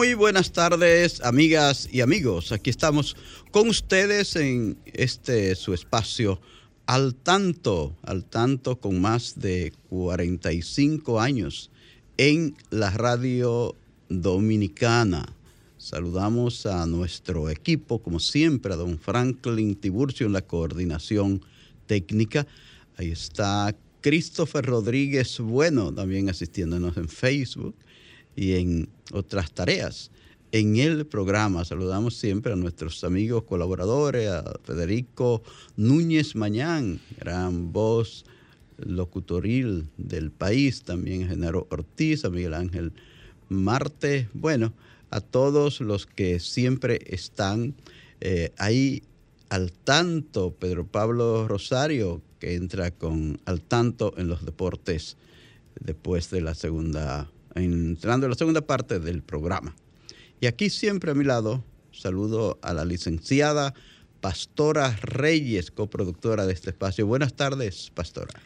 Muy buenas tardes, amigas y amigos. Aquí estamos con ustedes en este su espacio al tanto, al tanto con más de 45 años en la radio dominicana. Saludamos a nuestro equipo, como siempre, a don Franklin Tiburcio en la coordinación técnica. Ahí está Christopher Rodríguez Bueno, también asistiéndonos en Facebook y en otras tareas. En el programa saludamos siempre a nuestros amigos colaboradores, a Federico Núñez Mañán, gran voz locutoril del país, también a Genaro Ortiz, a Miguel Ángel Marte, bueno, a todos los que siempre están eh, ahí al tanto, Pedro Pablo Rosario, que entra con al tanto en los deportes después de la segunda entrando en la segunda parte del programa. Y aquí siempre a mi lado saludo a la licenciada Pastora Reyes, coproductora de este espacio. Buenas tardes, Pastora.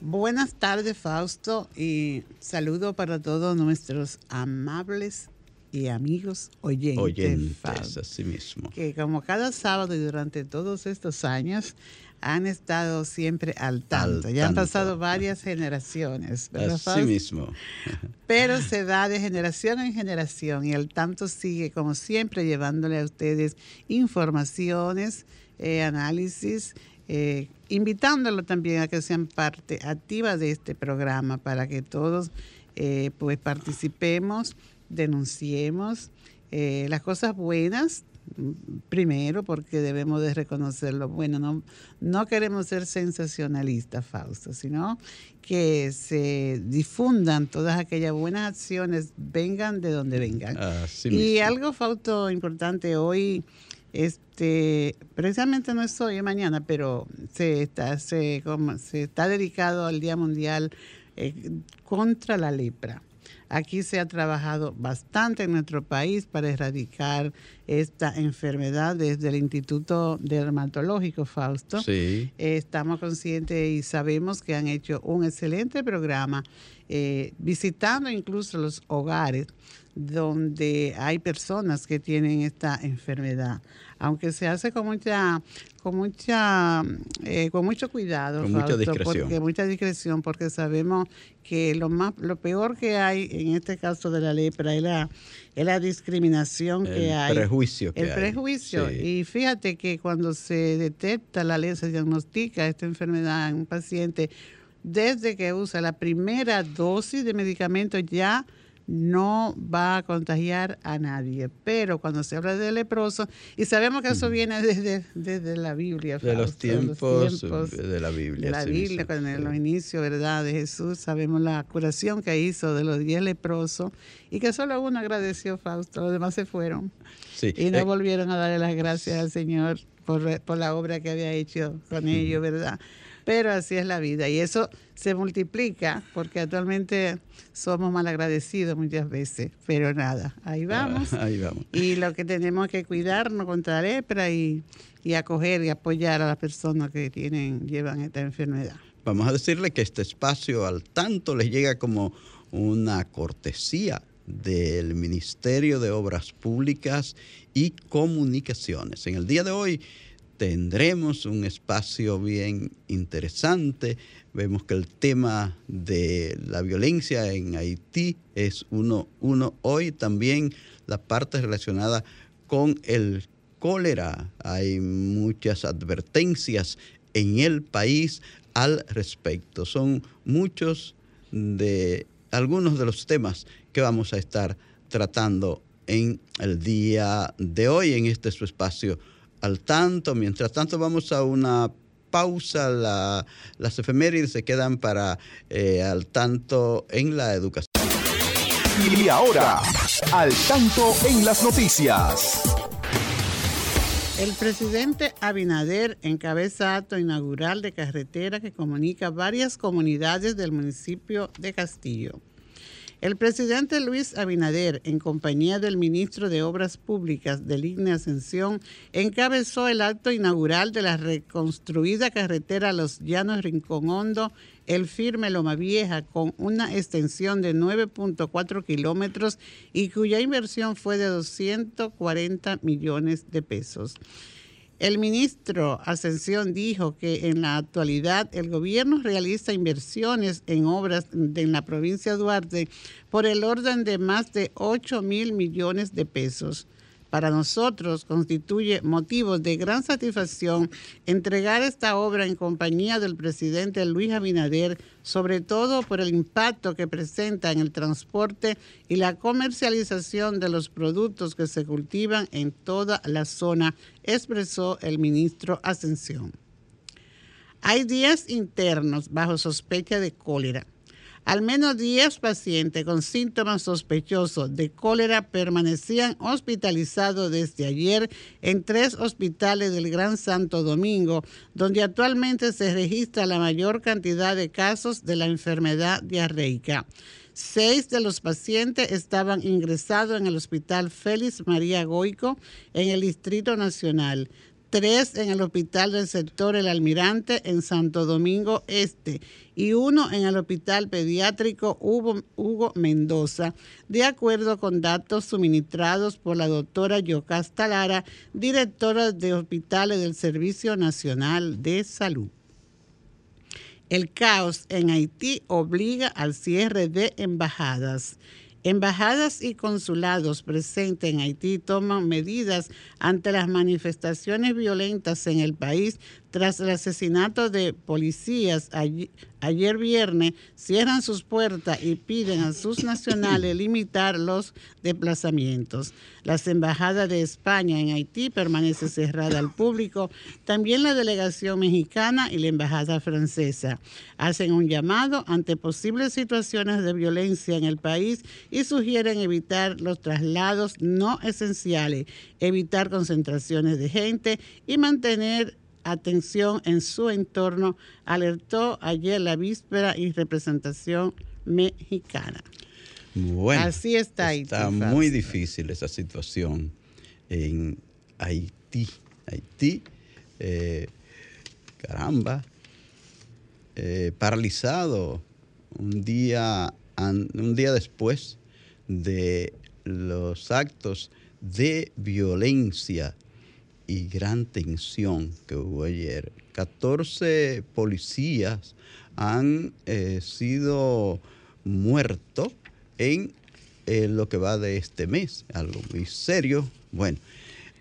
Buenas tardes, Fausto, y saludo para todos nuestros amables y amigos oyentes. Oyentes, así mismo. Que como cada sábado y durante todos estos años han estado siempre al tanto. ya han pasado varias generaciones, ¿verdad? Así mismo. Pero se da de generación en generación y el tanto sigue, como siempre, llevándole a ustedes informaciones, eh, análisis, eh, invitándolo también a que sean parte activa de este programa para que todos eh, pues participemos, denunciemos las cosas buenas primero porque debemos de reconocerlo. Bueno, no, no queremos ser sensacionalistas, Fausto, sino que se difundan todas aquellas buenas acciones, vengan de donde vengan. y algo, Fausto, importante hoy, este, precisamente no es hoy, es mañana, pero se está, se, se está dedicado al Día Mundial eh, contra la lepra. Aquí se ha trabajado bastante en nuestro país para erradicar esta enfermedad desde el Instituto Dermatológico Fausto. Sí. estamos conscientes y sabemos que han hecho un excelente programa eh, visitando incluso los hogares donde hay personas que tienen esta enfermedad, aunque se hace con mucha, con mucha, eh, con mucho cuidado, con mucha discreción, porque mucha discreción, porque sabemos que lo más, lo peor que hay en este caso de la lepra es la, es la discriminación que hay, prejuicio que el prejuicio. Y fíjate que cuando se detecta la ley, se diagnostica esta enfermedad en un paciente, desde que usa la primera dosis de medicamento ya no va a contagiar a nadie. Pero cuando se habla de leproso, y sabemos que eso viene desde, desde la Biblia. De los, tiempos, de la Biblia. De la Biblia, cuando en los inicios, ¿verdad? De Jesús, sabemos la curación que hizo de los diez leprosos y que solo uno agradeció, Fausto, los demás se fueron. Y no eh, volvieron a darle las gracias al Señor por, por la obra que había hecho con ellos, ¿verdad? Pero así es la vida y eso se multiplica porque actualmente somos mal agradecidos muchas veces, pero nada, ahí ah, vamos. ahí vamos. Y lo que tenemos que cuidarnos contra la lepra y, y acoger y apoyar a las personas que tienen llevan esta enfermedad. Vamos a decirle que este espacio al tanto les llega como una cortesía del Ministerio de Obras Públicas y Comunicaciones. En el día de hoy tendremos un espacio bien interesante. Vemos que el tema de la violencia en Haití es uno, uno hoy, también la parte relacionada con el cólera. Hay muchas advertencias en el país al respecto. Son muchos de algunos de los temas que vamos a estar tratando en el día de hoy en este su espacio al tanto. Mientras tanto vamos a una pausa, las efemérides se quedan para eh, al tanto en la educación. Y ahora, al tanto en las noticias. El presidente Abinader encabeza acto inaugural de carretera que comunica varias comunidades del municipio de Castillo. El presidente Luis Abinader, en compañía del ministro de Obras Públicas del IGNE Ascensión, encabezó el acto inaugural de la reconstruida carretera Los Llanos Rincón Hondo, el firme Loma Vieja, con una extensión de 9.4 kilómetros y cuya inversión fue de 240 millones de pesos. El ministro Ascensión dijo que en la actualidad el gobierno realiza inversiones en obras en la provincia de Duarte por el orden de más de 8 mil millones de pesos. Para nosotros constituye motivo de gran satisfacción entregar esta obra en compañía del presidente Luis Abinader, sobre todo por el impacto que presenta en el transporte y la comercialización de los productos que se cultivan en toda la zona, expresó el ministro Ascensión. Hay 10 internos bajo sospecha de cólera. Al menos 10 pacientes con síntomas sospechosos de cólera permanecían hospitalizados desde ayer en tres hospitales del Gran Santo Domingo, donde actualmente se registra la mayor cantidad de casos de la enfermedad diarreica. Seis de los pacientes estaban ingresados en el Hospital Félix María Goico en el Distrito Nacional tres en el Hospital del Sector El Almirante en Santo Domingo Este y uno en el Hospital Pediátrico Hugo, Mendoza, de acuerdo con datos suministrados por la doctora Yocasta Lara, directora de hospitales del Servicio Nacional de Salud. El caos en Haití obliga al cierre de embajadas. Embajadas y consulados presentes en Haití toman medidas ante las manifestaciones violentas en el país tras el asesinato de policías ayer viernes, cierran sus puertas y piden a sus nacionales limitar los desplazamientos. Las embajadas de España en Haití permanece cerrada al público. También la delegación mexicana y la embajada francesa hacen un llamado ante posibles situaciones de violencia en el país y sugieren evitar los traslados no esenciales, evitar concentraciones de gente y mantener atención en su entorno, alertó ayer la víspera y representación mexicana. Bueno, así está Haití. Está muy difícil esa situación en Haití. Haití, eh, caramba, eh, paralizado un día, un día después de los actos de violencia y gran tensión que hubo ayer. 14 policías han eh, sido muertos en eh, lo que va de este mes, algo muy serio. Bueno,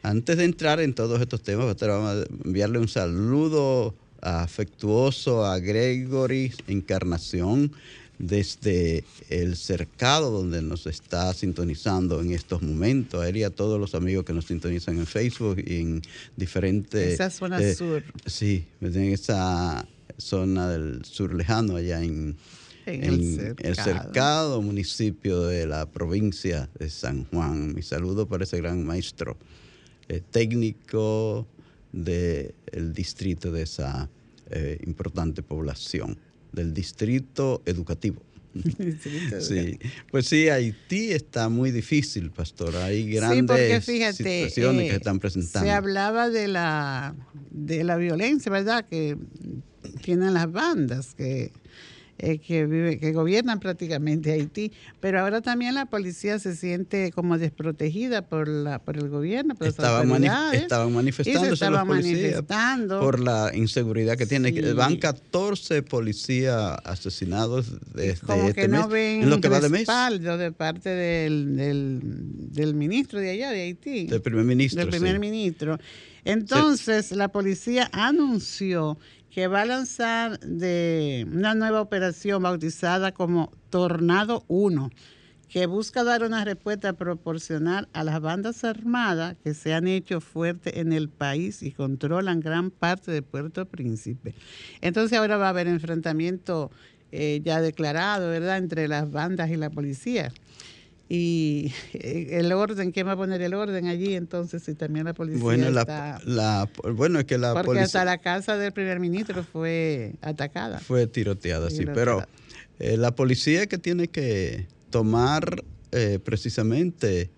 antes de entrar en todos estos temas, vamos a enviarle un saludo afectuoso a Gregory Encarnación, desde el cercado donde nos está sintonizando en estos momentos, a él y a todos los amigos que nos sintonizan en Facebook y en diferentes... Esa zona eh, sur. Sí, en esa zona del sur lejano, allá en, el, cercado. municipio de la provincia de San Juan. Mi saludo para ese gran maestro eh, técnico del distrito de esa eh, importante población del distrito educativo. sí, pues sí, Haití está muy difícil, pastor. Hay grandes situaciones que se están presentando. Se hablaba de la de la violencia, ¿verdad? Que tienen las bandas, que eh, que vive, que gobiernan prácticamente Haití, pero ahora también la policía se siente como desprotegida por la por el gobierno, por estaban, estaban manifestándose los policías por la inseguridad que tiene. Van 14 policías asesinados desde como este que no mes, ven en lo que va de mes. de parte del, del, del ministro de allá de Haití, Del primer ministro. del primer sí. ministro. Entonces, la policía anunció que va a lanzar de una nueva operación bautizada como Tornado 1, que busca dar una respuesta proporcional a las bandas armadas que se han hecho fuertes en el país y controlan gran parte de Puerto Príncipe. Entonces ahora va a haber enfrentamiento eh, ya declarado, ¿verdad?, entre las bandas y la policía. Y el orden, ¿quién va a poner el orden allí entonces si también la policía Bueno, está... la, la, bueno, es que la Porque policía hasta la casa del primer ministro fue atacada. fue tiroteada, sí, Tiroteada. pero eh, la policía que tiene que tomar eh, precisamente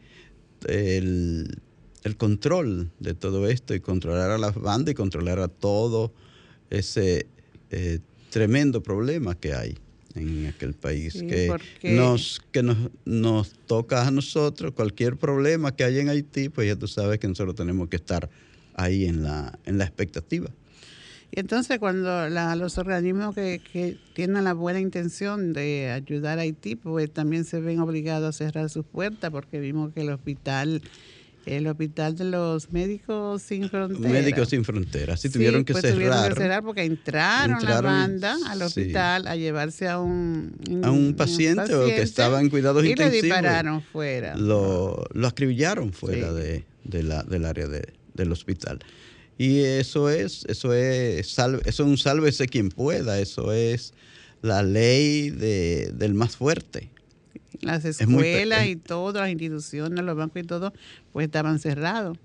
el, el control de todo esto y controlar a las bandas y controlar a todo ese eh, tremendo problema que hay en aquel país, Sí, que, porque- nos, que nos, nos toca a nosotros, cualquier problema que haya en Haití, pues ya tú sabes que nosotros tenemos que estar ahí en la, en la expectativa. Y entonces cuando la- los organismos que, que tienen la buena intención de ayudar a Haití, pues también se ven obligados a cerrar sus puertas porque vimos que el hospital, el hospital de los médicos sin fronteras. Médicos sin fronteras, sí, Sí, tuvieron que pues cerrar. tuvieron que cerrar porque entraron, Entraron, la banda al sí. hospital a llevarse a un, a un paciente, o que estaba en cuidados y intensivos. le dispararon fuera. Lo, lo acribillaron fuera Sí. de, de la, del área de- del hospital. Y eso es, eso es, salve, eso es un sálvese quien pueda, eso es la ley de, del más fuerte. Las escuelas es- y todas las instituciones, los bancos y todo, pues estaban cerrados.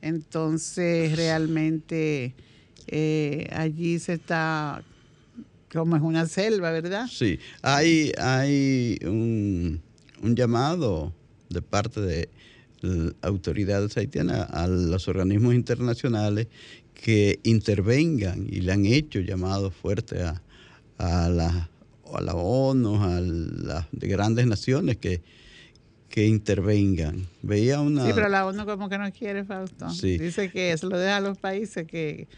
Entonces, realmente eh, allí se está como es una selva, ¿verdad? Sí, hay, hay un, un llamado de parte de autoridades haitianas a los organismos internacionales que intervengan y le han hecho llamados fuertes a, a, la, a la ONU, a las de grandes naciones que, que intervengan. Veía una... Sí, pero la ONU como que no quiere, Fausto. Sí. Dice que se lo deja a los países que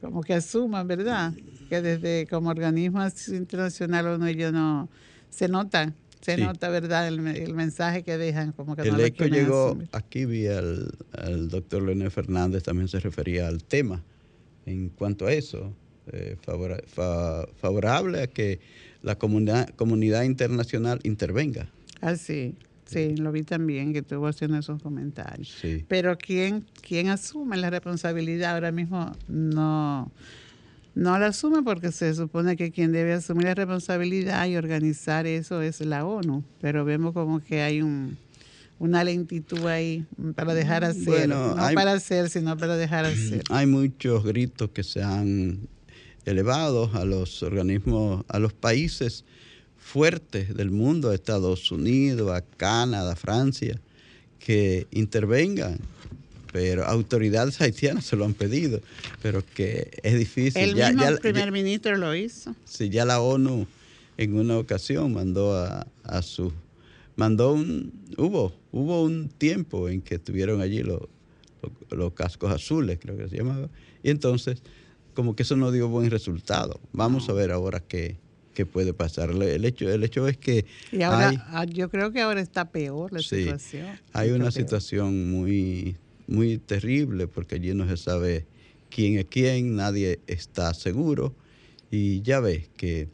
como que asuman, ¿verdad? Que desde como organismo internacional ONU ellos no se notan, se Sí. nota, ¿verdad? El, el mensaje que dejan, como que no El lo eco quieren llegó, asumir. aquí vi al, al doctor Leonel Fernández, también se refería al tema en cuanto a eso, eh, favora- fa- favorable a que la comunidad, comunidad internacional intervenga. Ah, sí, sí, lo vi también que estuvo haciendo esos comentarios. Sí. Pero ¿quién, quién asume la responsabilidad ahora mismo no, no la asume porque se supone que quien debe asumir la responsabilidad y organizar eso es la ONU. Pero vemos como que hay un, una lentitud ahí para dejar hacer. Bueno, no hay- para hacer, sino para dejar hacer. Hay muchos gritos que se han elevado a los organismos, a los países fuertes del mundo, a Estados Unidos, a Canadá, a Francia, que intervengan. Pero autoridades haitianas se lo han pedido, pero que es difícil. El Ya- mismo ya- primer ya- ministro lo hizo. si ya la ONU en una ocasión mandó a, a su mandó un hubo hubo un tiempo en que estuvieron allí los, los, los cascos azules creo que se llamaba y entonces como que eso no dio buen resultado vamos a ver ahora qué, qué puede pasar el hecho el hecho es que Y ahora, hay, ah, yo creo que ahora está peor la Sí, situación. hay una peor. situación muy muy terrible porque allí no se sabe quién es quién, nadie está seguro y ya ves que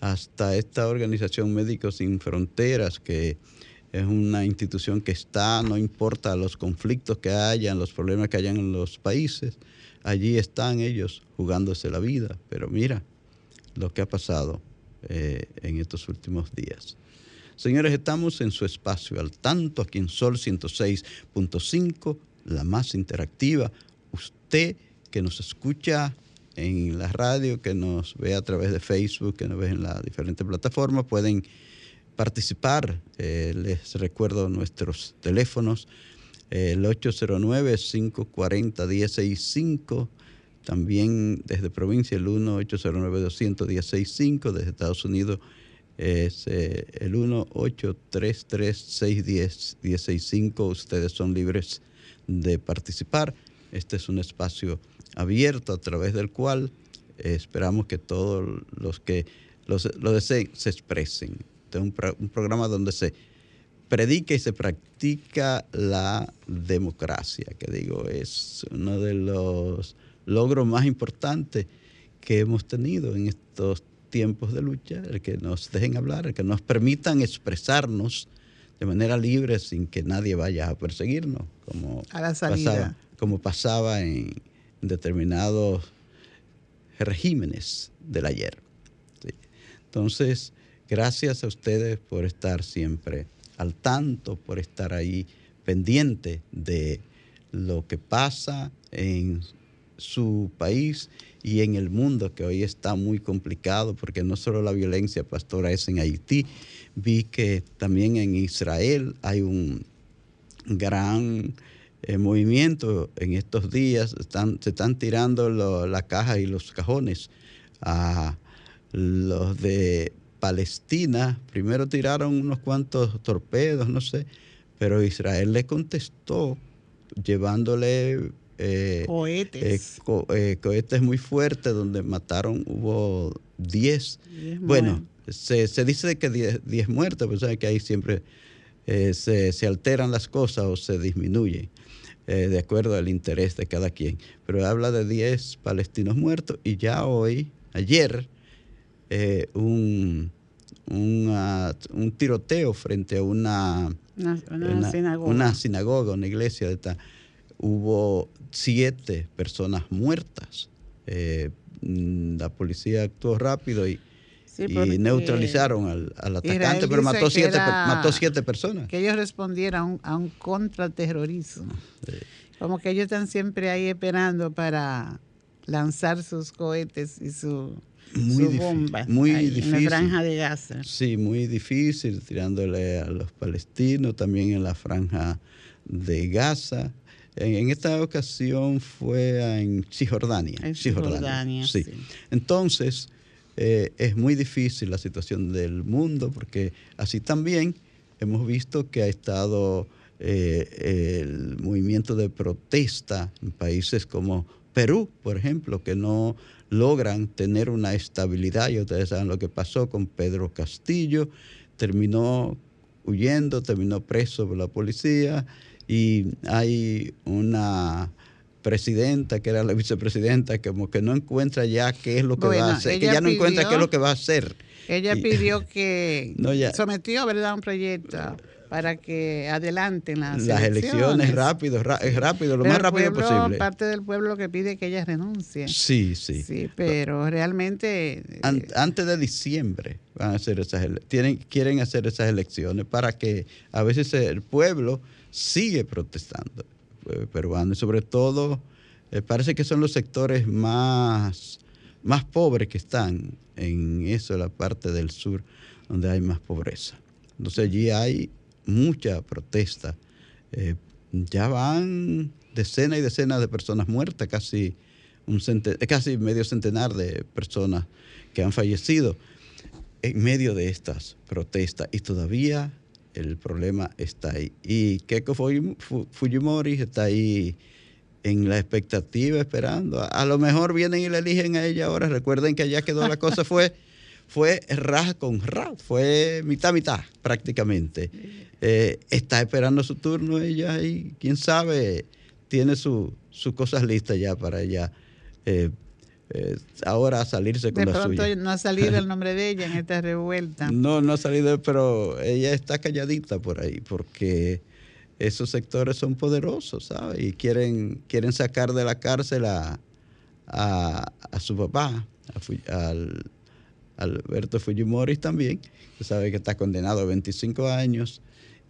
hasta esta organización Médicos Sin Fronteras, que es una institución que está, no importa los conflictos que hayan, los problemas que hayan en los países, allí están ellos jugándose la vida. Pero mira lo que ha pasado eh, en estos últimos días. Señores, estamos en su espacio al tanto, aquí en Sol 106.5, la más interactiva. Usted que nos escucha en la radio, que nos ve a través de Facebook, que nos ve en las diferentes plataformas, pueden participar. Eh, les recuerdo nuestros teléfonos, el 809-540-165, También desde provincia el 1-809-200-1065, desde Estados Unidos es eh, el 1-833-610-1065. Ustedes son libres de participar. Este es un espacio abierto a través del cual eh, esperamos que todos los que lo deseen se expresen. Este es un, un programa donde se predica y se practica la democracia, que digo, es uno de los logros más importantes que hemos tenido en estos tiempos de lucha, el que nos dejen hablar, el que nos permitan expresarnos de manera libre sin que nadie vaya a perseguirnos, como, Pasaba, como pasaba en determinados regímenes del ayer. Entonces, gracias a ustedes por estar siempre al tanto, por estar ahí pendiente de lo que pasa en su país y en el mundo, que hoy está muy complicado, porque no solo la violencia pastora es en Haití, vi que también en Israel hay un gran eh, movimiento en estos días, están, se están tirando la caja y los cajones a los de Palestina, primero tiraron unos cuantos torpedos, no sé, pero Israel le contestó llevándole eh, cohetes. Eh, eh, cohetes muy fuertes donde mataron, hubo 10. Bueno, se, dice que 10 muertes, pero saben que ahí siempre se, se, alteran las cosas o se disminuyen. de acuerdo al interés de cada quien. Pero habla de 10 palestinos muertos y ya hoy, ayer, eh, un, un, tiroteo frente a una, una, sinagoga. una, sinagoga. una iglesia. De Hubo siete personas muertas. Eh, la policía actuó rápido y, neutralizaron al, atacante, pero mató siete, mató siete personas. Que ellos respondieran a un, contraterrorismo. Como que ellos están siempre ahí esperando para lanzar sus cohetes y su muy difícil, muy difícil. En la franja de Gaza. Sí, muy difícil, tirándole a los palestinos, también en la franja de Gaza. En, esta ocasión fue en Cisjordania. En Cisjordania, sí. Entonces, eh, es muy difícil la situación del mundo, porque así también hemos visto que ha estado eh, el movimiento de protesta en países como Perú, por ejemplo, que no logran tener una estabilidad. Y ustedes saben lo que pasó con Pedro Castillo. Terminó huyendo, terminó preso por la policía y hay una presidenta, que era la vicepresidenta, que como que no encuentra ya qué es lo que va a hacer, que ya no encuentra qué es lo que va a hacer. Ella pidió que sometió, ¿verdad?, un proyecto para que adelanten las, las elecciones. rápido, rápido, lo más rápido posible. Parte del pueblo que pide que ella renuncie. Sí, sí. Sí, pero realmente... Eh, antes de diciembre van a hacer esas tienen quieren hacer esas elecciones para que a veces el pueblo sigue protestando eh, peruano y sobre todo eh, parece que son los sectores más más pobres que están en eso la parte del sur donde hay más pobreza entonces allí hay mucha protesta. Eh, ya van decenas y decenas de personas muertas, casi, un casi medio centenar de personas que han fallecido en medio de estas protestas y todavía el problema está ahí. Y Keiko Fujimori está ahí en la expectativa, esperando. A, lo mejor vienen y le eligen a ella ahora. Recuerden que allá quedó la cosa, fue, fue raja con ra, fue mitad mitad prácticamente. Eh, está esperando su turno ella y quién sabe, tiene sus cosas listas ya para ella. Eh, eh, ahora salirse con de la pronto no ha salido el nombre de ella en esta revuelta. No, no ha salido, pero ella está calladita por ahí porque esos sectores son poderosos, ¿sabes? Y quieren, quieren sacar de la cárcel a, a, su papá, al Alberto Fujimori también, que sabe que está condenado a 25 años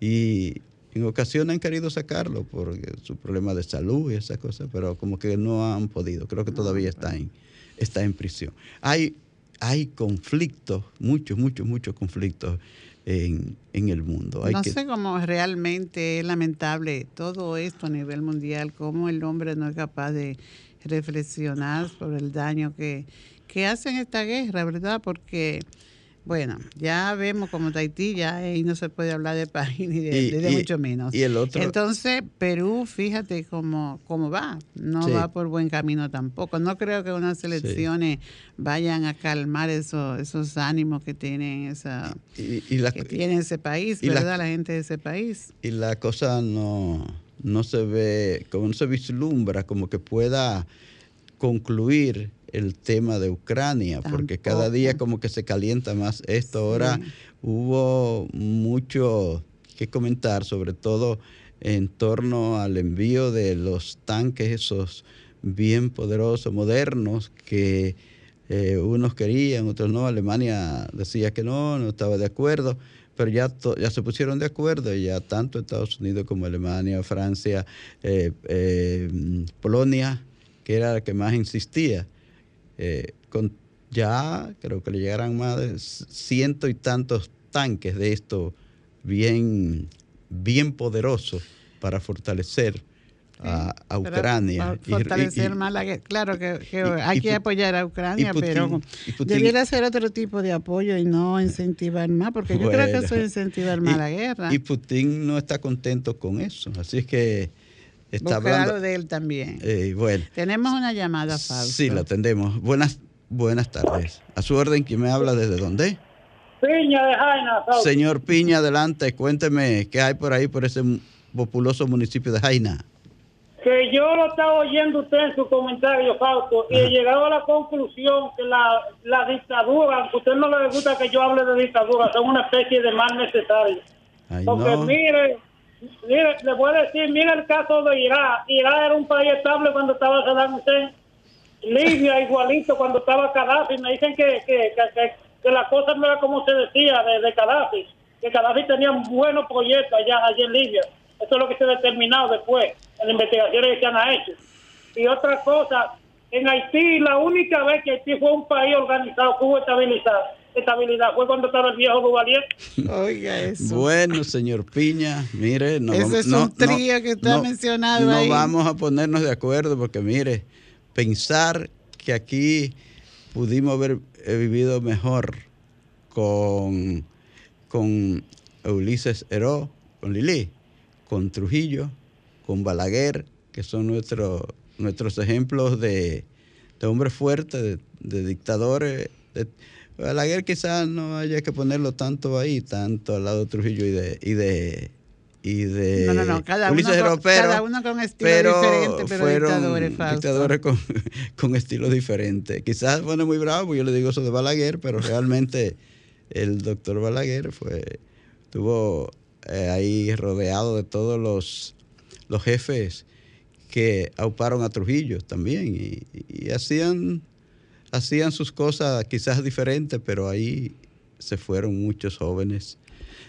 y en ocasiones han querido sacarlo por su problema de salud y esas cosas, pero como que no han podido. Creo que todavía está en, está en prisión. Hay, hay conflictos, muchos, muchos, muchos conflictos en, el mundo. no sé cómo realmente es lamentable todo esto a nivel mundial, cómo el hombre no es capaz de reflexionar sobre el daño que, que hacen esta guerra, ¿verdad? Porque bueno, ya vemos como Tahití, ya ahí no se puede hablar de país ni de, mucho menos. Y el otro. Entonces, Perú, fíjate cómo, cómo va. No va por buen camino tampoco. No creo que unas elecciones vayan a calmar esos, esos ánimos que tienen esa que tiene ese país, ¿verdad? La, gente de ese país. Y la cosa no, no se ve, como no se vislumbra, como que pueda concluir el tema de Ucrania, porque cada día como que se calienta más esto. Ahora hubo mucho que comentar, sobre todo en torno al envío de los tanques esos bien poderosos, modernos, que eh, unos querían, otros no. Alemania decía que no, no estaba de acuerdo, pero ya, ya se pusieron de acuerdo, ya tanto Estados Unidos como Alemania, Francia, eh, eh, Polonia, que era la que más insistía. Eh, con ya creo que le llegarán más de ciento y tantos tanques de esto bien, bien poderosos para fortalecer a, Ucrania. fortalecer más la Claro que, hay que apoyar a Ucrania, pero debiera ser otro tipo de apoyo y no incentivar más, porque yo creo que eso es incentivar más la guerra. Y Putin no está contento con eso. Así es que Está hablando de él también. Eh, bueno. Tenemos una llamada, Fausto. Sí, la atendemos. Buenas, buenas tardes. A su orden, ¿quién me habla? ¿Desde dónde? Piña de Jaina. Señor Piña, adelante, cuénteme qué hay por ahí, por ese populoso municipio de Jaina. Que yo lo estaba oyendo usted en su comentario, Fausto, y he llegado a la conclusión que la, la dictadura, aunque a usted no le gusta que yo hable de dictadura, son una especie de mal necesario. Porque mire, Mire, le voy a decir, mira el caso de Irak. Irak era un país estable cuando estaba Saddam Hussein. Libia igualito cuando estaba Gaddafi. Me dicen que, que, que, la cosa no era como se decía de, de Gaddafi. Que Gaddafi tenía buenos proyectos allá, allá en Libia. Eso es lo que se ha determinado después en las investigaciones que se han hecho. Y otra cosa, en Haití, la única vez que Haití fue un país organizado, que hubo estabilizado estabilidad. Fue cuando estaba el viejo Duvalier. Oiga eso. Bueno, señor Piña, mire, no Ese es un trío que está mencionado ahí. No vamos a ponernos de acuerdo porque, mire, pensar que aquí pudimos haber vivido mejor con, con Ulises Heró, con Lili, con Trujillo, con Balaguer, que son nuestros nuestros ejemplos de, de hombres fuertes, de, de dictadores. De, Balaguer quizás no haya que ponerlo tanto ahí, tanto al lado de Trujillo y de... Y de y de no, no, no, cada, uno con, cada uno con estilo diferente, pero fueron dictadores, con, con estilos diferentes. Quizás pone muy bravo, yo le digo eso de Balaguer, pero realmente el doctor Balaguer fue, estuvo eh, ahí rodeado de todos los, los jefes que auparon a Trujillo también y, y hacían hacían sus cosas quizás diferentes, pero ahí se fueron muchos jóvenes.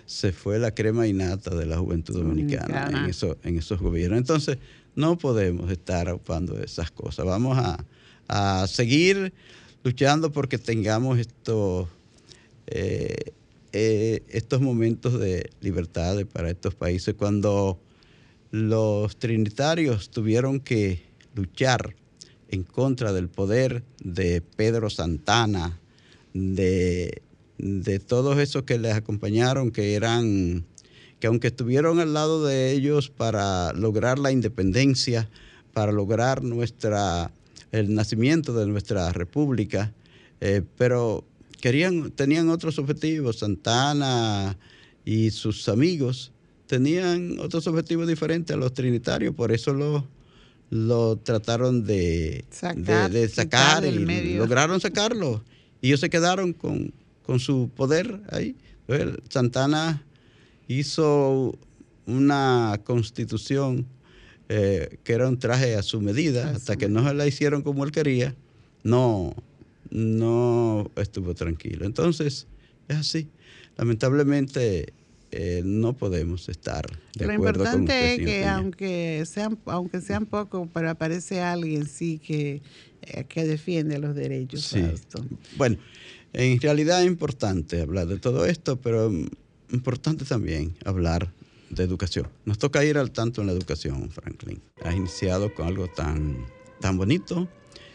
Se fue la crema innata de la juventud dominicana, En, eso, en esos gobiernos. Entonces, no podemos estar ocupando esas cosas. Vamos a, seguir luchando porque tengamos estos, eh, eh, estos momentos de libertad para estos países. Cuando los trinitarios tuvieron que luchar en contra del poder de Pedro Santana, de, de todos esos que les acompañaron, que eran, que aunque estuvieron al lado de ellos para lograr la independencia, para lograr nuestra, el nacimiento de nuestra república, eh, pero querían, tenían otros objetivos. Santana y sus amigos tenían otros objetivos diferentes a los trinitarios, por eso los lo trataron de sacar, de, sacar y lograron sacarlo. Y ellos se quedaron con, su poder ahí. Santana hizo una constitución eh, que era un traje a su medida, hasta que no se la hicieron como él quería, no, no estuvo tranquilo. Entonces, es así. Lamentablemente, eh, no podemos estar de Lo acuerdo importante con es que aunque sean, aunque sean pocos, pero aparece alguien sí que, eh, que defiende los derechos. Sí. Bueno, en realidad es importante hablar de todo esto, pero importante también hablar de educación. Nos toca ir al tanto en la educación, Franklin. Has iniciado con algo tan tan bonito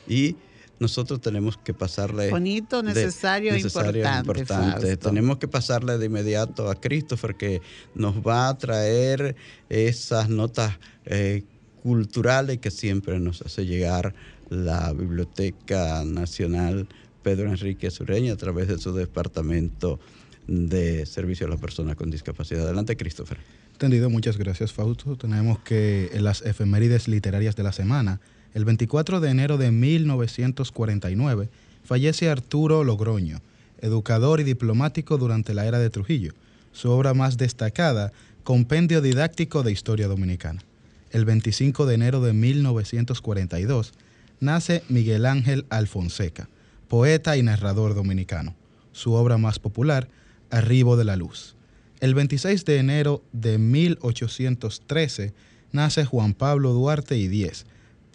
y nosotros tenemos que pasarle... Bonito, necesario, e importante. Tenemos que pasarle de inmediato a Christopher que nos va a traer esas notas eh, culturales que siempre nos hace llegar la Biblioteca Nacional Pedro Enrique Sureña a través de su departamento de servicio a las personas con discapacidad. Adelante, Christopher. Entendido, muchas gracias, Fausto. Tenemos que en las efemérides literarias de la semana, el 24 de enero de 1949, fallece Arturo Logroño, educador y diplomático durante la era de Trujillo. Su obra más destacada, Compendio Didáctico de Historia Dominicana. El 25 de enero de 1942, nace Miguel Ángel Alfonseca, poeta y narrador dominicano. Su obra más popular, Arribo de la Luz. El 26 de enero de 1813 nace Juan Pablo Duarte y Diez,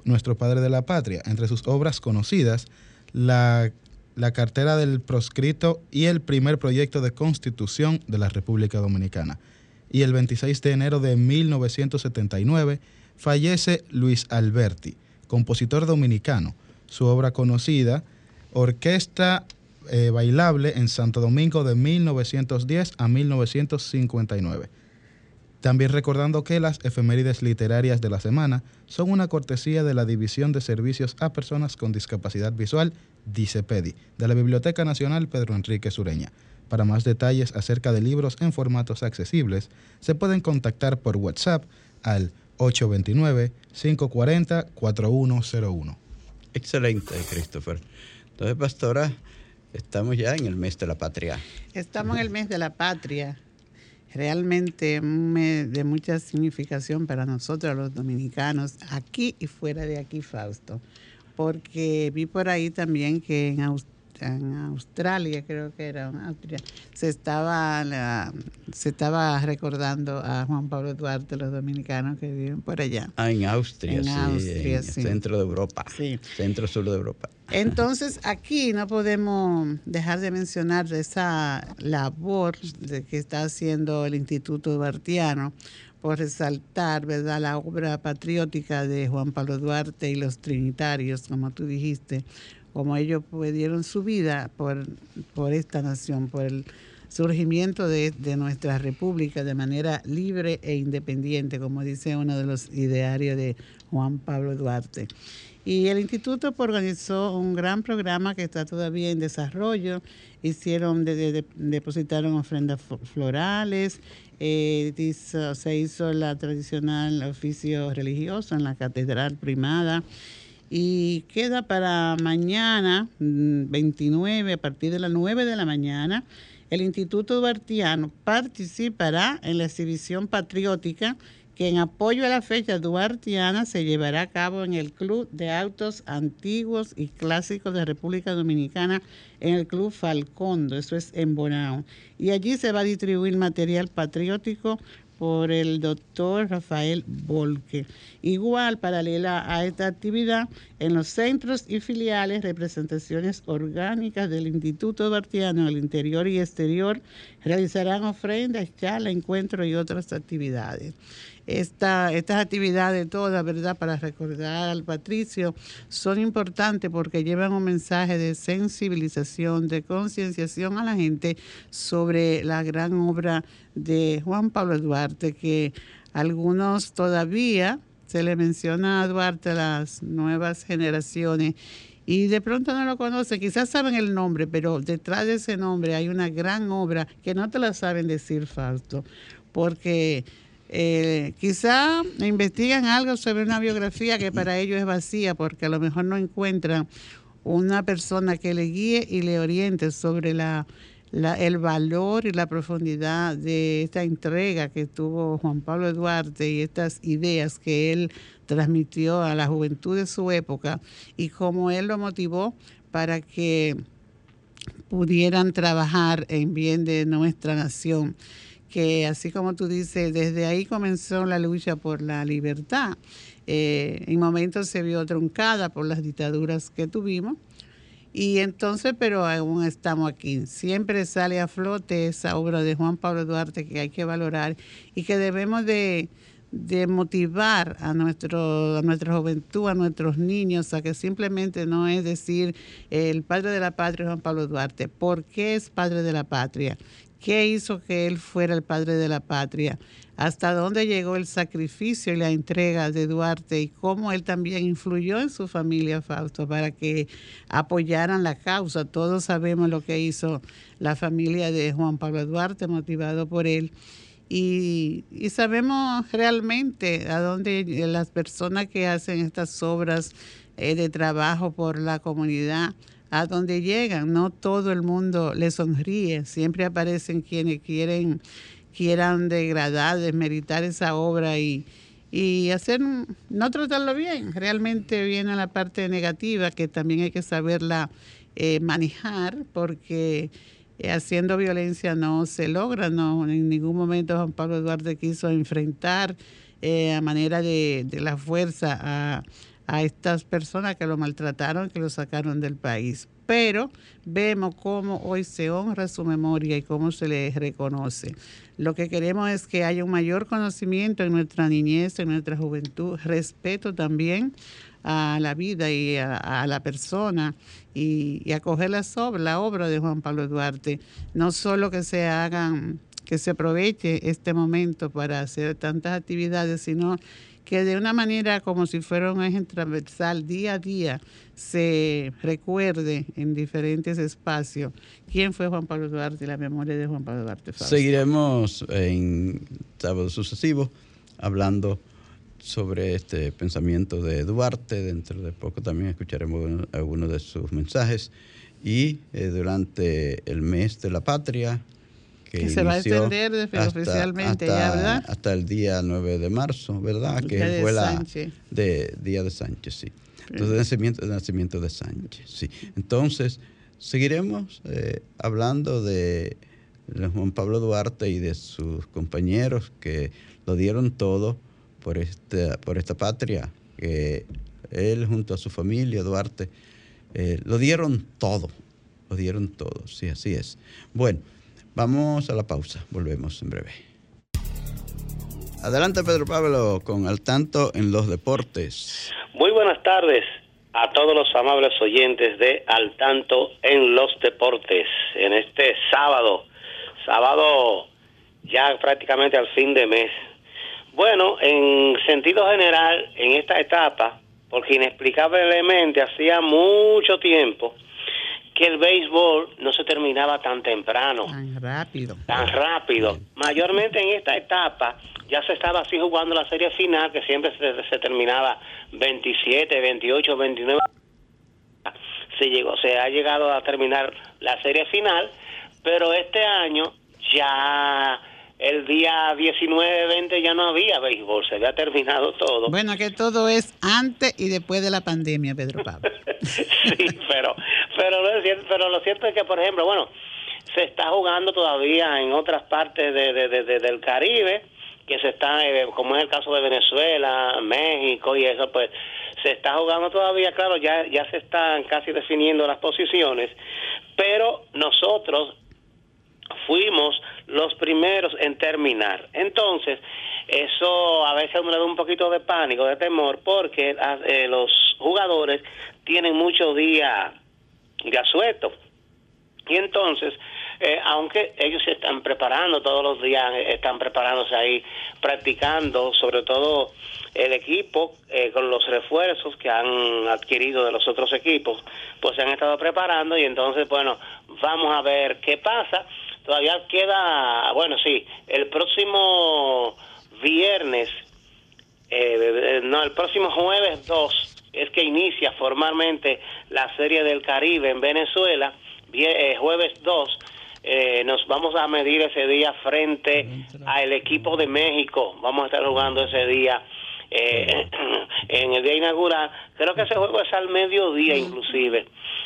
nuestro padre de la patria. Entre sus obras conocidas, la, la cartera del proscrito y el primer proyecto de constitución de la República Dominicana. Y el 26 de enero de 1979 fallece Luis Alberti, compositor dominicano. Su obra conocida, Orquesta eh, Bailable en Santo Domingo de 1910 a 1959. También recordando que las efemérides literarias de la semana son una cortesía de la División de Servicios a Personas con Discapacidad Visual, DICEPEDI, de la Biblioteca Nacional Pedro Enrique Sureña. Para más detalles acerca de libros en formatos accesibles, se pueden contactar por WhatsApp al 829-540-4101. Excelente, Christopher. Entonces, pastora, estamos ya en el mes de la patria. Estamos en el mes de la patria realmente de mucha significación para nosotros los dominicanos, aquí y fuera de aquí, Fausto, porque vi por ahí también que en Australia, en Australia, creo que era en Austria, se estaba, se estaba recordando a Juan Pablo Duarte, los dominicanos que viven por allá. Ah, en Austria, en Austria, sí. Centro de Europa. Sí. Centro sur de Europa. Entonces, aquí no podemos dejar de mencionar esa labor de que está haciendo el Instituto Duartiano por resaltar ¿verdad? la obra patriótica de Juan Pablo Duarte y los Trinitarios, como tú dijiste, como ellos pudieron su vida por, por esta nación, por el surgimiento de, de, nuestra república de manera libre e independiente, como dice uno de los idearios de Juan Pablo Duarte. Y el instituto organizó un gran programa que está todavía en desarrollo. Hicieron, depositaron ofrendas florales, eh, se hizo la tradicional oficio religioso en la catedral primada y queda para mañana, 29, mm, a partir de las 9 de la mañana, el Instituto Duartiano participará en la exhibición patriótica que en apoyo a la fecha duartiana se llevará a cabo en el Club de Autos Antiguos y Clásicos de República Dominicana, en el Club Falcondo, eso es en Bonao. Y allí se va a distribuir material patriótico por el doctor Rafael Volque. Igual, paralela a esta actividad, en los centros y filiales, representaciones orgánicas del Instituto Bartiano el interior y exterior realizarán ofrendas, charlas, encuentros y otras actividades estas actividades todas, ¿verdad? Para recordar al patricio, son importantes porque llevan un mensaje de sensibilización, de concienciación a la gente sobre la gran obra de Juan Pablo Duarte, que algunos todavía se le menciona a Duarte a las nuevas generaciones y de pronto no lo conocen, quizás saben el nombre, pero detrás de ese nombre hay una gran obra que no te la saben decir, Fausto, porque eh, quizá investigan algo sobre una biografía que para ellos es vacía porque a lo mejor no encuentran una persona que le guíe y le oriente sobre el valor y la profundidad de esta entrega que tuvo Juan Pablo Duarte y estas ideas que él transmitió a la juventud de su época y cómo él lo motivó para que pudieran trabajar en bien de nuestra nación que así como tú dices, desde ahí comenzó la lucha por la libertad. Eh, en momentos se vio truncada por las dictaduras que tuvimos. Y entonces, pero aún estamos aquí. Siempre sale a flote esa obra de Juan Pablo Duarte que hay que valorar y que debemos de, de motivar a, nuestro, a nuestra juventud, a nuestros niños, a que simplemente no es decir el padre de la patria Juan Pablo Duarte. ¿Por qué es padre de la patria? ¿Qué hizo que él fuera el padre de la patria? hasta dónde llegó el sacrificio y la entrega de Duarte y cómo él también influyó en su familia, Fausto, para que apoyaran la causa. Todos sabemos lo que hizo la familia de Juan Pablo Duarte, motivado por él. Y, sabemos realmente a dónde las personas que hacen estas obras eh, de trabajo por la comunidad, a dónde llegan. No todo el mundo le sonríe, siempre aparecen quienes quieren quieran degradar, desmeritar esa obra y, y hacer, no tratarlo bien. Realmente viene la parte negativa que también hay que saberla eh, manejar porque eh, haciendo violencia no se logra, no en ningún momento Juan Pablo Duarte quiso enfrentar eh, a manera de, de la fuerza a, a estas personas que lo maltrataron, que lo sacaron del país pero vemos cómo hoy se honra su memoria y cómo se le reconoce. Lo que queremos es que haya un mayor conocimiento en nuestra niñez, en nuestra juventud, respeto también a la vida y a, la persona y, acoger la la obra de Juan Pablo Duarte. No solo que se hagan, que se aproveche este momento para hacer tantas actividades, sino que de una manera como si fuera un eje transversal día a día se recuerde en diferentes espacios quién fue Juan Pablo Duarte y la memoria de Juan Pablo Duarte. Seguiremos en sábado sucesivo hablando sobre este pensamiento de Duarte. Dentro de poco también escucharemos algunos de sus mensajes. Y eh, durante el mes de la patria, que, se va a extender oficialmente hasta, ya, ¿verdad? Hasta el día 9 de marzo, ¿verdad? que fue la de Día de Sánchez, sí. Entonces, nacimiento, nacimiento de Sánchez, sí. Entonces, seguiremos eh, hablando de Juan Pablo Duarte y de sus compañeros que lo dieron todo por esta, por esta patria, que él junto a su familia, Duarte, eh, lo dieron todo, lo dieron todo, sí, así es. Bueno. Vamos a la pausa, volvemos en breve. Adelante Pedro Pablo con Al Tanto en los Deportes. Muy buenas tardes a todos los amables oyentes de Al Tanto en los Deportes en este sábado, sábado ya prácticamente al fin de mes. Bueno, en sentido general, en esta etapa, porque inexplicablemente hacía mucho tiempo que el béisbol no se terminaba tan temprano. Tan rápido. Tan rápido. Mayormente en esta etapa ya se estaba así jugando la serie final, que siempre se, terminaba 27, 28, 29. Se, llegó, se ha llegado a terminar la serie final, pero este año ya el día 19, 20 ya no había béisbol, se había terminado todo. Bueno, que todo es antes y después de la pandemia, Pedro Pablo. sí, pero, pero, lo cierto, pero lo cierto es que, por ejemplo, bueno, se está jugando todavía en otras partes de, del Caribe, que se está, eh, como es el caso de Venezuela, México y eso, pues se está jugando todavía, claro, ya, ya se están casi definiendo las posiciones, pero nosotros fuimos los primeros en terminar. Entonces, eso a veces me da un poquito de pánico, de temor, porque ah, eh, los jugadores tienen muchos días de asueto. Y entonces, eh, aunque ellos se están preparando todos los días, eh, están preparándose ahí, practicando, sobre todo el equipo, con los refuerzos que han adquirido de los otros equipos, pues se han estado preparando y entonces, bueno, vamos a ver qué pasa todavía queda, bueno, sí, el próximo viernes, eh, no, el próximo jueves 2 es que inicia formalmente la Serie del Caribe en Venezuela, eh, jueves 2. Eh, nos vamos a medir ese día frente al equipo de México. Vamos a estar jugando ese día eh, en el día inaugural. Creo que ese juego es al mediodía inclusive,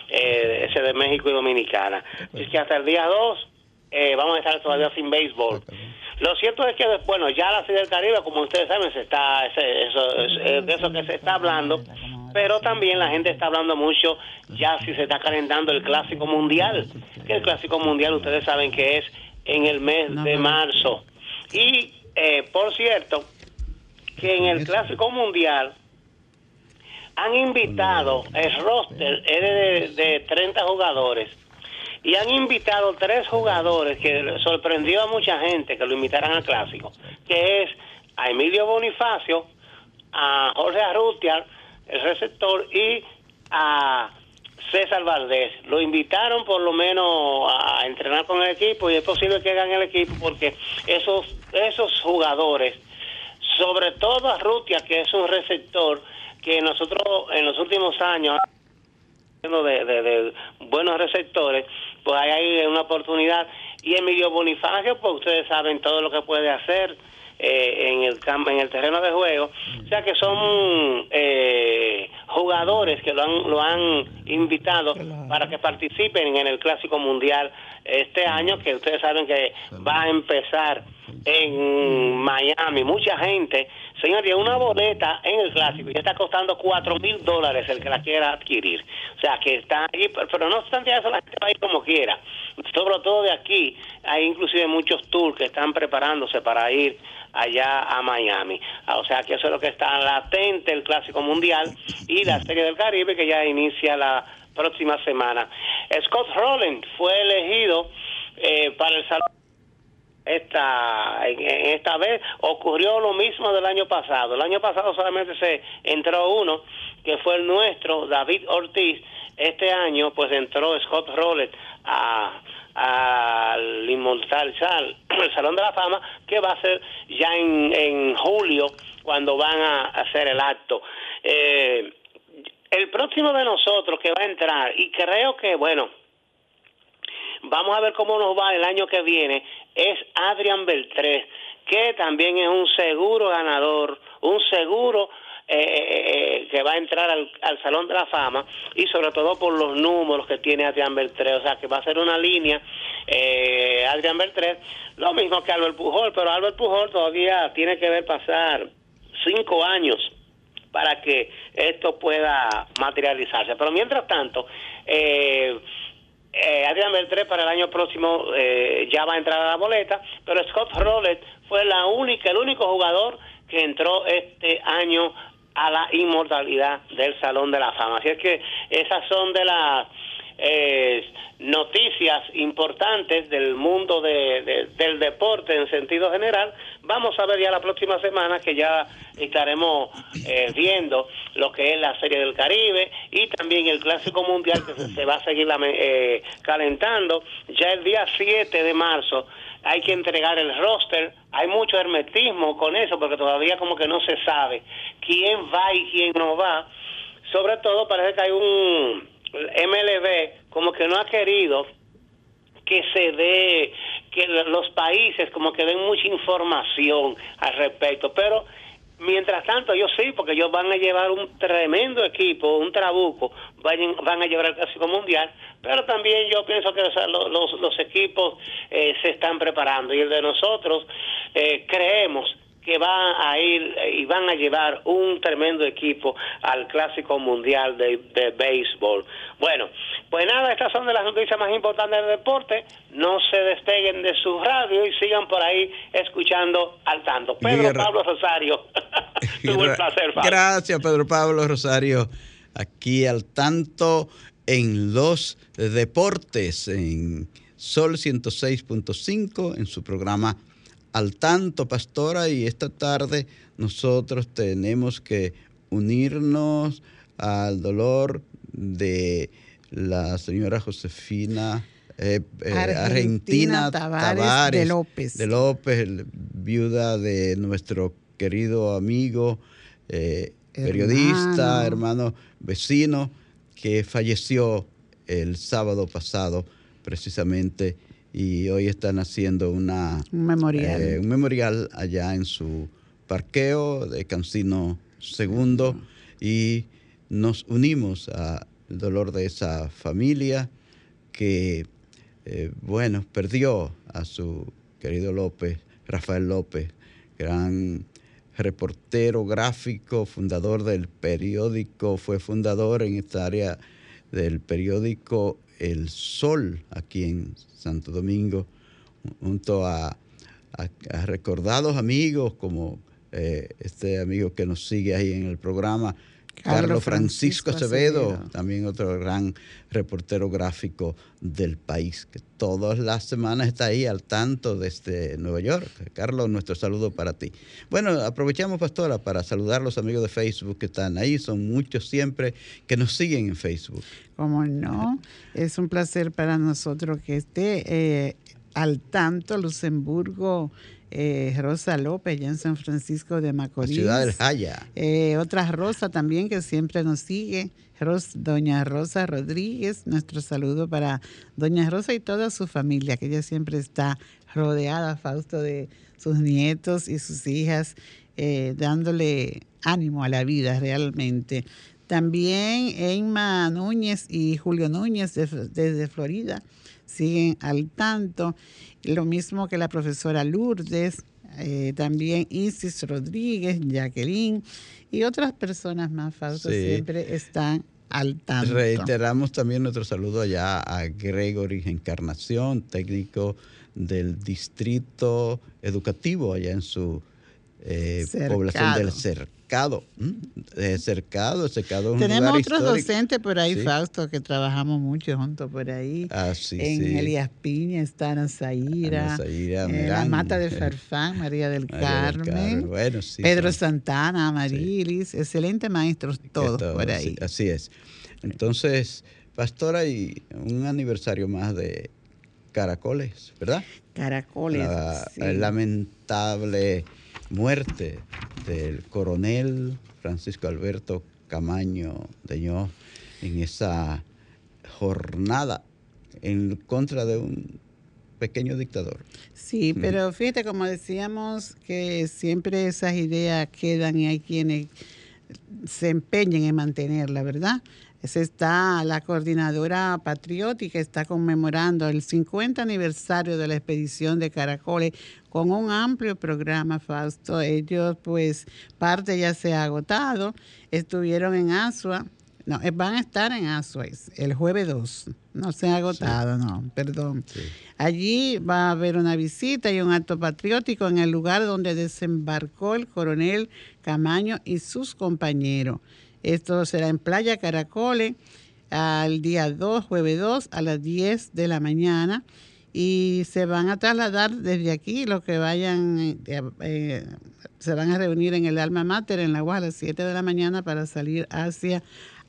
eh, ese de México y Dominicana. Es que hasta el día 2 eh, vamos a estar todavía sin béisbol. Lo cierto es que, bueno, ya la Serie del Caribe, como ustedes saben, se está, eso, es de eso que se está hablando, pero también la gente está hablando mucho ya si se está calentando el Clásico Mundial, que el Clásico Mundial ustedes saben que es en el mes de marzo. Y, eh, por cierto, que en el Clásico Mundial han invitado, el roster es de, de 30 jugadores, y han invitado tres jugadores que sorprendió a mucha gente que lo invitaran al Clásico, que es a Emilio Bonifacio, a Jorge Arrutia, el receptor, y a César Valdés. Lo invitaron por lo menos a entrenar con el equipo y es posible que hagan el equipo porque esos, esos jugadores, sobre todo a Rutia, que es un receptor que nosotros en los últimos años de, de, de buenos receptores, pues hay una oportunidad. Y Emilio Bonifacio, pues ustedes saben todo lo que puede hacer eh, en el campo, en el terreno de juego. O sea que son eh, jugadores que lo han, lo han invitado para que participen en el Clásico Mundial este año, que ustedes saben que va a empezar en Miami. Mucha gente, señores, una boleta en el Clásico ya está costando cuatro mil dólares el que la quiera adquirir. O sea que está ahí, pero no obstante eso, la gente va ir como quiera. Sobre todo de aquí, hay inclusive muchos tours que están preparándose para ir allá a Miami. Ah, o sea que eso es lo que está latente el Clásico Mundial y la Serie del Caribe que ya inicia la próxima semana. Scott Rowland fue elegido eh, para el salón esta esta vez ocurrió lo mismo del año pasado. El año pasado solamente se entró uno, que fue el nuestro, David Ortiz. Este año, pues entró Scott Rowland a al Inmortal Sal, el Salón de la Fama, que va a ser ya en, en julio, cuando van a hacer el acto. Eh, el próximo de nosotros que va a entrar, y creo que, bueno, vamos a ver cómo nos va el año que viene, es Adrián Beltrés, que también es un seguro ganador, un seguro eh, eh, eh, que va a entrar al, Salón de la Fama y sobre todo por los números que tiene Adrián Beltré, o sea que va a ser una línea eh, Adrián Beltré, lo mismo que Albert Pujol, pero Albert Pujol todavía tiene que ver pasar cinco años para que esto pueda materializarse. Pero mientras tanto, eh, eh, Adrián Beltré para el año próximo eh, ya va a entrar a la boleta, pero Scott Rowlett fue la única, el único jugador que entró este año a la inmortalidad del Salón de la Fama. Así es que esas son de las eh, noticias importantes del mundo de, del deporte en sentido general. Vamos a ver ya la próxima semana que ya estaremos eh, viendo lo que es la Serie del Caribe y también el Clásico Mundial que se, va a seguir eh, calentando. Ya el día 7 de marzo hay que entregar el roster. Hay mucho hermetismo con eso porque todavía como que no se sabe quién va y quién no va. Sobre todo parece que hay un MLB como que no ha querido que se dé, que los países como que den mucha información al respecto, pero Mientras tanto, yo sí, porque ellos van a llevar un tremendo equipo, un trabuco, van, van a llevar el Clásico Mundial, pero también yo pienso que los, los, equipos eh, se están preparando y el de nosotros eh, creemos que va a ir y van a llevar un tremendo equipo al Clásico Mundial de, de, Béisbol. Bueno, pues nada, estas son de las noticias más importantes del deporte. No se despeguen de su radio y sigan por ahí escuchando al tanto. Pedro Pablo Rosario, tuvo el placer. Gracias, Pedro Pablo Rosario. Aquí al tanto en los deportes, en Sol 106.5, en su programa al tanto, pastora, y esta tarde nosotros tenemos que unirnos al dolor de la señora Josefina eh, eh, Argentina, Tavares, de López. De López, viuda de nuestro querido amigo, eh, periodista, hermano, vecino, que falleció el sábado pasado precisamente y hoy están haciendo una, un, memorial. Eh, un memorial allá en su parqueo de Cancino II y nos unimos al dolor de esa familia que, eh, bueno, perdió a su querido López, Rafael López, gran reportero gráfico, fundador del periódico, fue fundador en esta área del periódico El Sol, aquí en Santo Domingo, junto a, recordados amigos como eh, este amigo que nos sigue ahí en el programa, Carlos Francisco, Francisco Acevedo, Acevedo. también otro gran reportero gráfico del país, que todas las semanas está ahí al tanto desde Nueva York. Carlos, nuestro saludo para ti. Bueno, aprovechamos, Pastora, para saludar a los amigos de Facebook que están ahí. Son muchos siempre que nos siguen en Facebook. Como no, es un placer para nosotros que esté eh, al tanto Luxemburgo, eh, Rosa López, ya en San Francisco de La Macorís. ciudad del Jaya. Eh, otra Rosa también que siempre nos sigue, Ros- doña Rosa Rodríguez. Nuestro saludo para doña Rosa y toda su familia, que ella siempre está rodeada, Fausto, de sus nietos y sus hijas, eh, dándole ánimo a la vida realmente. También Emma Núñez y Julio Núñez de- desde Florida siguen al tanto. Lo mismo que la profesora Lourdes, eh, también Isis Rodríguez, Jacqueline y otras personas más, Fausto, Sí. siempre están al tanto. Reiteramos también nuestro saludo allá a Gregory Encarnación, técnico del distrito educativo allá en su eh, población del Cercado. Eh, cercado, Cercado es un Tenemos otros docentes por ahí, Sí. Fausto, que trabajamos mucho juntos por ahí. Ah, sí, en sí. Elías Piña está Ana Zaira, eh, la Mata de Farfán, María del María del Carmen, Carmen, bueno, sí, Pedro Santana, Amarilis, excelentes maestros todos todo, por ahí. Así, es. Entonces, Pastora, y un aniversario más de Caracoles, ¿verdad? Caracoles. la sí. lamentable muerte del coronel Francisco Alberto Camaño Deñó en esa jornada en contra de un pequeño dictador. Sí, pero fíjate, como decíamos, que siempre esas ideas quedan y hay quienes se empeñen en mantenerla, ¿verdad? Esa está la coordinadora patriótica, está conmemorando el 50 aniversario de la expedición de Caracoles con un amplio programa, Fausto. Ellos, pues, parte ya se ha agotado, estuvieron en Asua, no, eh, van a estar en Asua es el jueves 2, no se ha agotado, no, perdón. Allí va a haber una visita y un acto patriótico en el lugar donde desembarcó el coronel Camaño y sus compañeros. Esto será en Playa Caracoles al día 2, jueves 2, a las 10 de la mañana. Y se van a trasladar desde aquí, los que vayan, eh, eh, se van a reunir en el Alma Mater en la UAS a las 7 de la mañana para salir hacia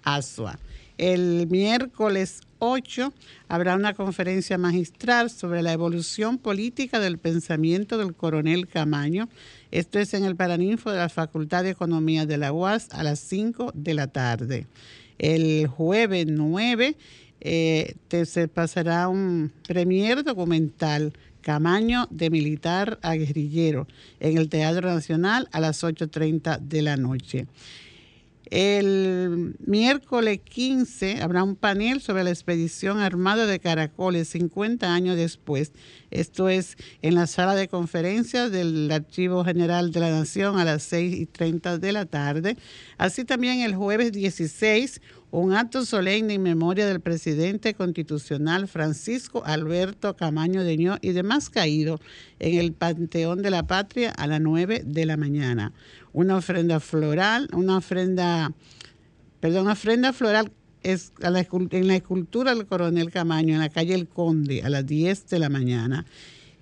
Asua. El miércoles 8 habrá una conferencia magistral sobre la evolución política del pensamiento del coronel Camaño. Esto es en el Paraninfo de la Facultad de Economía de la UAS a las 5 de la tarde. El jueves 9 eh, te- se pasará un premier documental Camaño de militar a guerrillero en el Teatro Nacional a las 8.30 de la noche. El miércoles 15 habrá un panel sobre la expedición armada de Caracoles 50 años después. Esto es en la sala de conferencias del Archivo General de la Nación a las 6 y 30 de la tarde. Así también el jueves 16, un acto solemne en memoria del presidente constitucional Francisco Alberto Camaño Deñó y demás caídos en el Panteón de la Patria a las 9 de la mañana. Una ofrenda floral, una ofrenda, perdón, ofrenda floral es la en la escultura del coronel Camaño en la calle El Conde a las 10 de la mañana.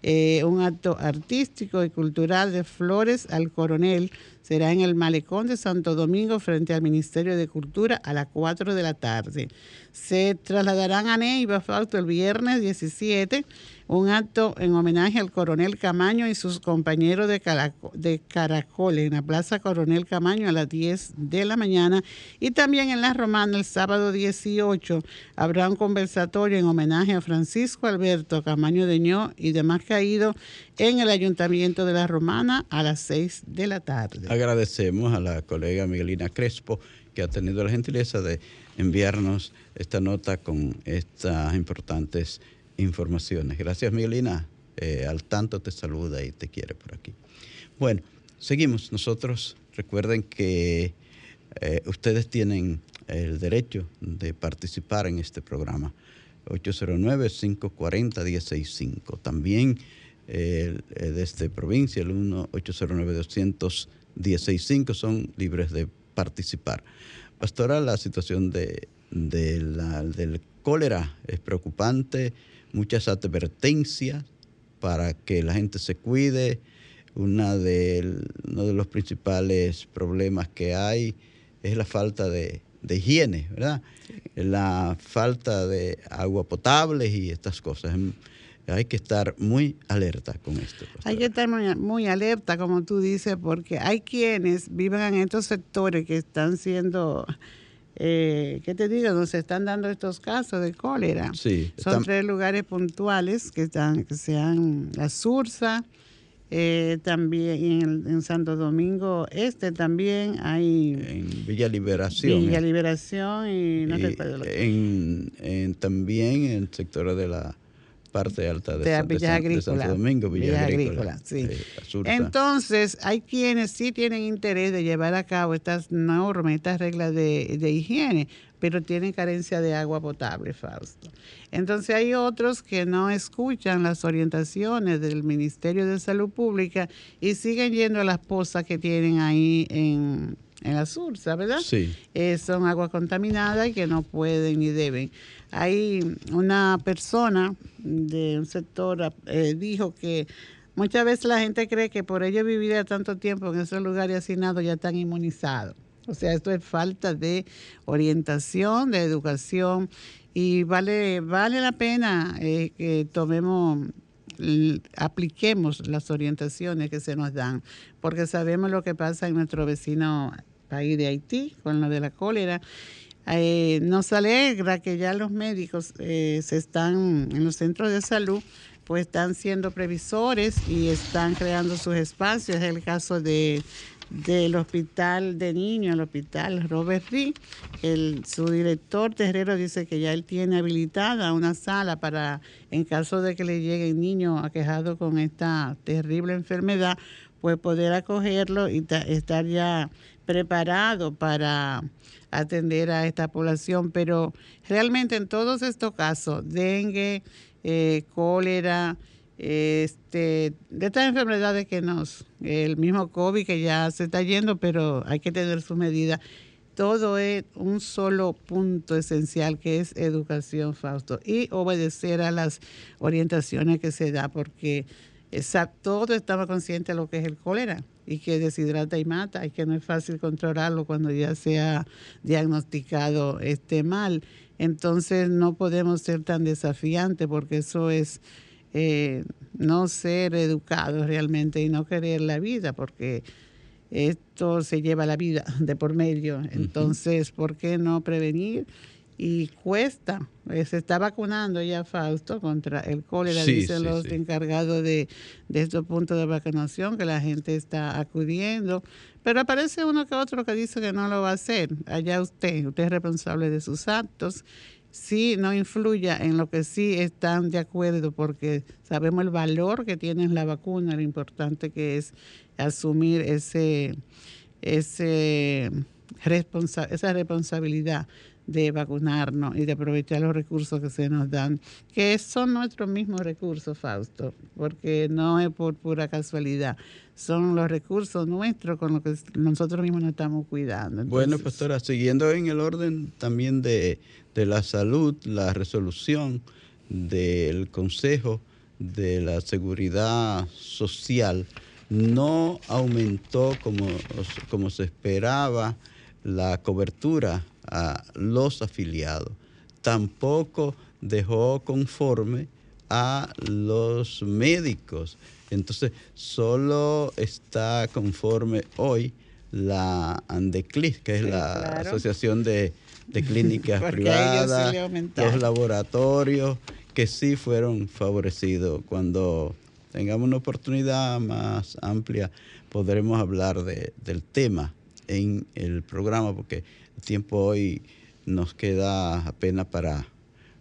Eh, un acto artístico y cultural de flores al coronel será en el malecón de Santo Domingo frente al Ministerio de Cultura a las 4 de la tarde. Se trasladarán a Neiva, Fausto, el viernes 17, un acto en homenaje al coronel Camaño y sus compañeros de, Caraco- de Caracol en la Plaza Coronel Camaño a las 10 de la mañana. Y también en La Romana, el sábado 18, habrá un conversatorio en homenaje a Francisco Alberto Camaño Deñó y demás caídos en el Ayuntamiento de La Romana a las 6 de la tarde. Agradecemos a la colega Miguelina Crespo que ha tenido la gentileza de enviarnos esta nota con estas importantes informaciones. Gracias Miguelina, Eh, al tanto te saluda y te quiere por aquí. Bueno, seguimos nosotros. Recuerden que eh, ustedes tienen el derecho de participar en este programa. 809-540-165. También eh, desde provincia, el 1-809-200-165, son libres de participar. Pastora, la situación de, del cólera es preocupante, muchas advertencias para que la gente se cuide. Una de, uno de los principales problemas que hay es la falta de, higiene, ¿verdad? La falta de agua potable y estas cosas. Hay que estar muy alerta con esto. Hay que estar muy, alerta, como tú dices, porque hay quienes viven en estos sectores que están siendo, eh, ¿qué te digo? Donde se están dando estos casos de cólera. Sí, Son tres lugares puntuales que están, que sean la Sursa, eh, también en, Santo Domingo Este también hay... En Villa Liberación. Villa Liberación y no sé en, También en el sector de la parte alta de, de, Santo Domingo, Villa, Agrícola. sí. Entonces, hay quienes sí tienen interés de llevar a cabo estas normas, estas reglas de, de higiene, pero tienen carencia de agua potable, Fausto. Entonces hay otros que no escuchan las orientaciones del Ministerio de Salud Pública y siguen yendo a las pozas que tienen ahí en, en la Sursa, ¿verdad? Sí. Eh, son agua contaminada y que no pueden ni deben. Hay una persona de un sector eh, dijo que muchas veces la gente cree que por ello vivir tanto tiempo en esos lugares hacinados ya están inmunizados. O sea, esto es falta de orientación, de educación y vale, vale la pena eh, que tomemos apliquemos las orientaciones que se nos dan, porque sabemos lo que pasa en nuestro vecino país de Haití con lo de la cólera. Eh, nos alegra que ya los médicos eh, se están en los centros de salud, pues están siendo previsores y están creando sus espacios. Es el caso de del hospital de niños, el hospital Robert Reed. El, su director Terrero dice que ya él tiene habilitada una sala para, en caso de que le llegue un niño aquejado con esta terrible enfermedad, pues poder acogerlo y estar ya preparado para atender a esta población. Pero realmente en todos estos casos, dengue, eh, cólera, este, de estas enfermedades que nos, el mismo COVID que ya se está yendo, pero hay que tener su medida. Todo es un solo punto esencial que es educación, Fausto, y obedecer a las orientaciones que se da, porque todo estaba consciente de lo que es el cólera y que deshidrata y mata y que no es fácil controlarlo cuando ya se ha diagnosticado este mal. Entonces no podemos ser tan desafiantes porque eso es eh, no ser educados realmente y no querer la vida, porque esto se lleva la vida de por medio. Entonces, ¿por qué no prevenir? Y cuesta. Eh, se está vacunando ya Fausto contra el cólera, dicen los encargados de, de estos puntos de vacunación, que la gente está acudiendo. Pero aparece uno que otro que dice que no lo va a hacer. Allá usted, usted es responsable de sus actos sí no influya en lo que sí están de acuerdo, porque sabemos el valor que tiene la vacuna, lo importante que es asumir ese, ese esa responsabilidad de vacunarnos y de aprovechar los recursos que se nos dan, que son nuestros mismos recursos, Fausto, porque no es por pura casualidad, son los recursos nuestros con los que nosotros mismos nos estamos cuidando. bueno, pastora, siguiendo en el orden también de, de la salud, la resolución del Consejo de la Seguridad Social no aumentó como, como se esperaba la cobertura a los afiliados. Tampoco dejó conforme a los médicos. Entonces, solo está conforme hoy la ANDECLIS, que es la Asociación de, Clínicas Privadas, los laboratorios, que sí fueron favorecidos. Cuando tengamos una oportunidad más amplia, podremos hablar del tema en el programa, porque tiempo hoy nos queda apenas para,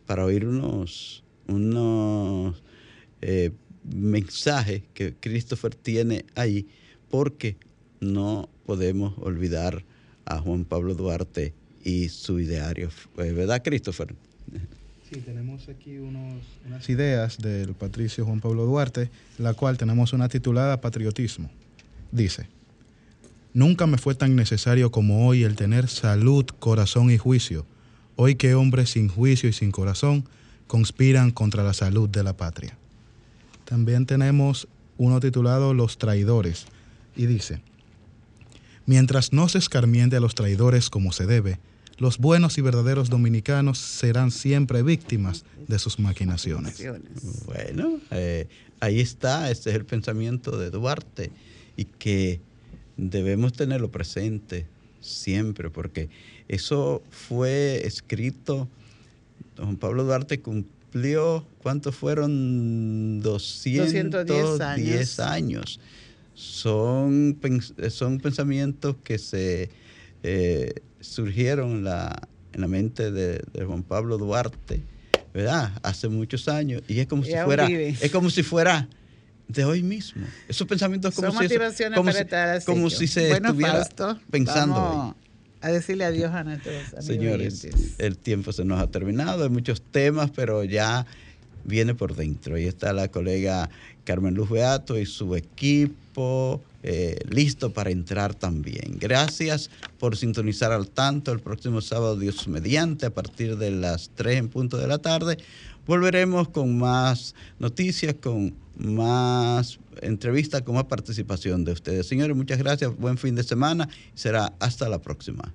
para oír unos, unos eh, mensajes que Christopher tiene ahí, porque no podemos olvidar a Juan Pablo Duarte y su ideario. ¿Verdad, Christopher? Sí, tenemos aquí unas ideas del patricio Juan Pablo Duarte, la cual tenemos una titulada Patriotismo. Dice, Nunca me fue tan necesario como hoy el tener salud, corazón y juicio, hoy que hombres sin juicio y sin corazón conspiran contra la salud de la patria. También tenemos uno titulado Los traidores, y dice, Mientras no se escarmiente a los traidores como se debe, los buenos y verdaderos dominicanos serán siempre víctimas de sus maquinaciones. Bueno, eh, ahí está, este es el pensamiento de Duarte y que debemos tenerlo presente siempre, porque eso fue escrito, don Pablo Duarte cumplió, ¿cuántos fueron? 210 años. Son, son pensamientos que se eh, surgieron en la, en la mente de, Juan Pablo Duarte, ¿verdad? Hace muchos años. Y es como si fuera, es como si fuera de hoy mismo. Esos pensamientos como Son si, como, si, como si se estuviera pensando vamos A decirle adiós a nuestros Señores, el tiempo se nos ha terminado, hay muchos temas, pero ya viene por dentro. Ahí está la colega Carmen Luz Beato y su equipo eh, listo para entrar también. Gracias por sintonizar al tanto el próximo sábado, Dios mediante, a partir de las 3 en punto de la tarde. Volveremos con más noticias, con más entrevistas, con más participación de ustedes. Señores, muchas gracias, buen fin de semana será hasta la próxima.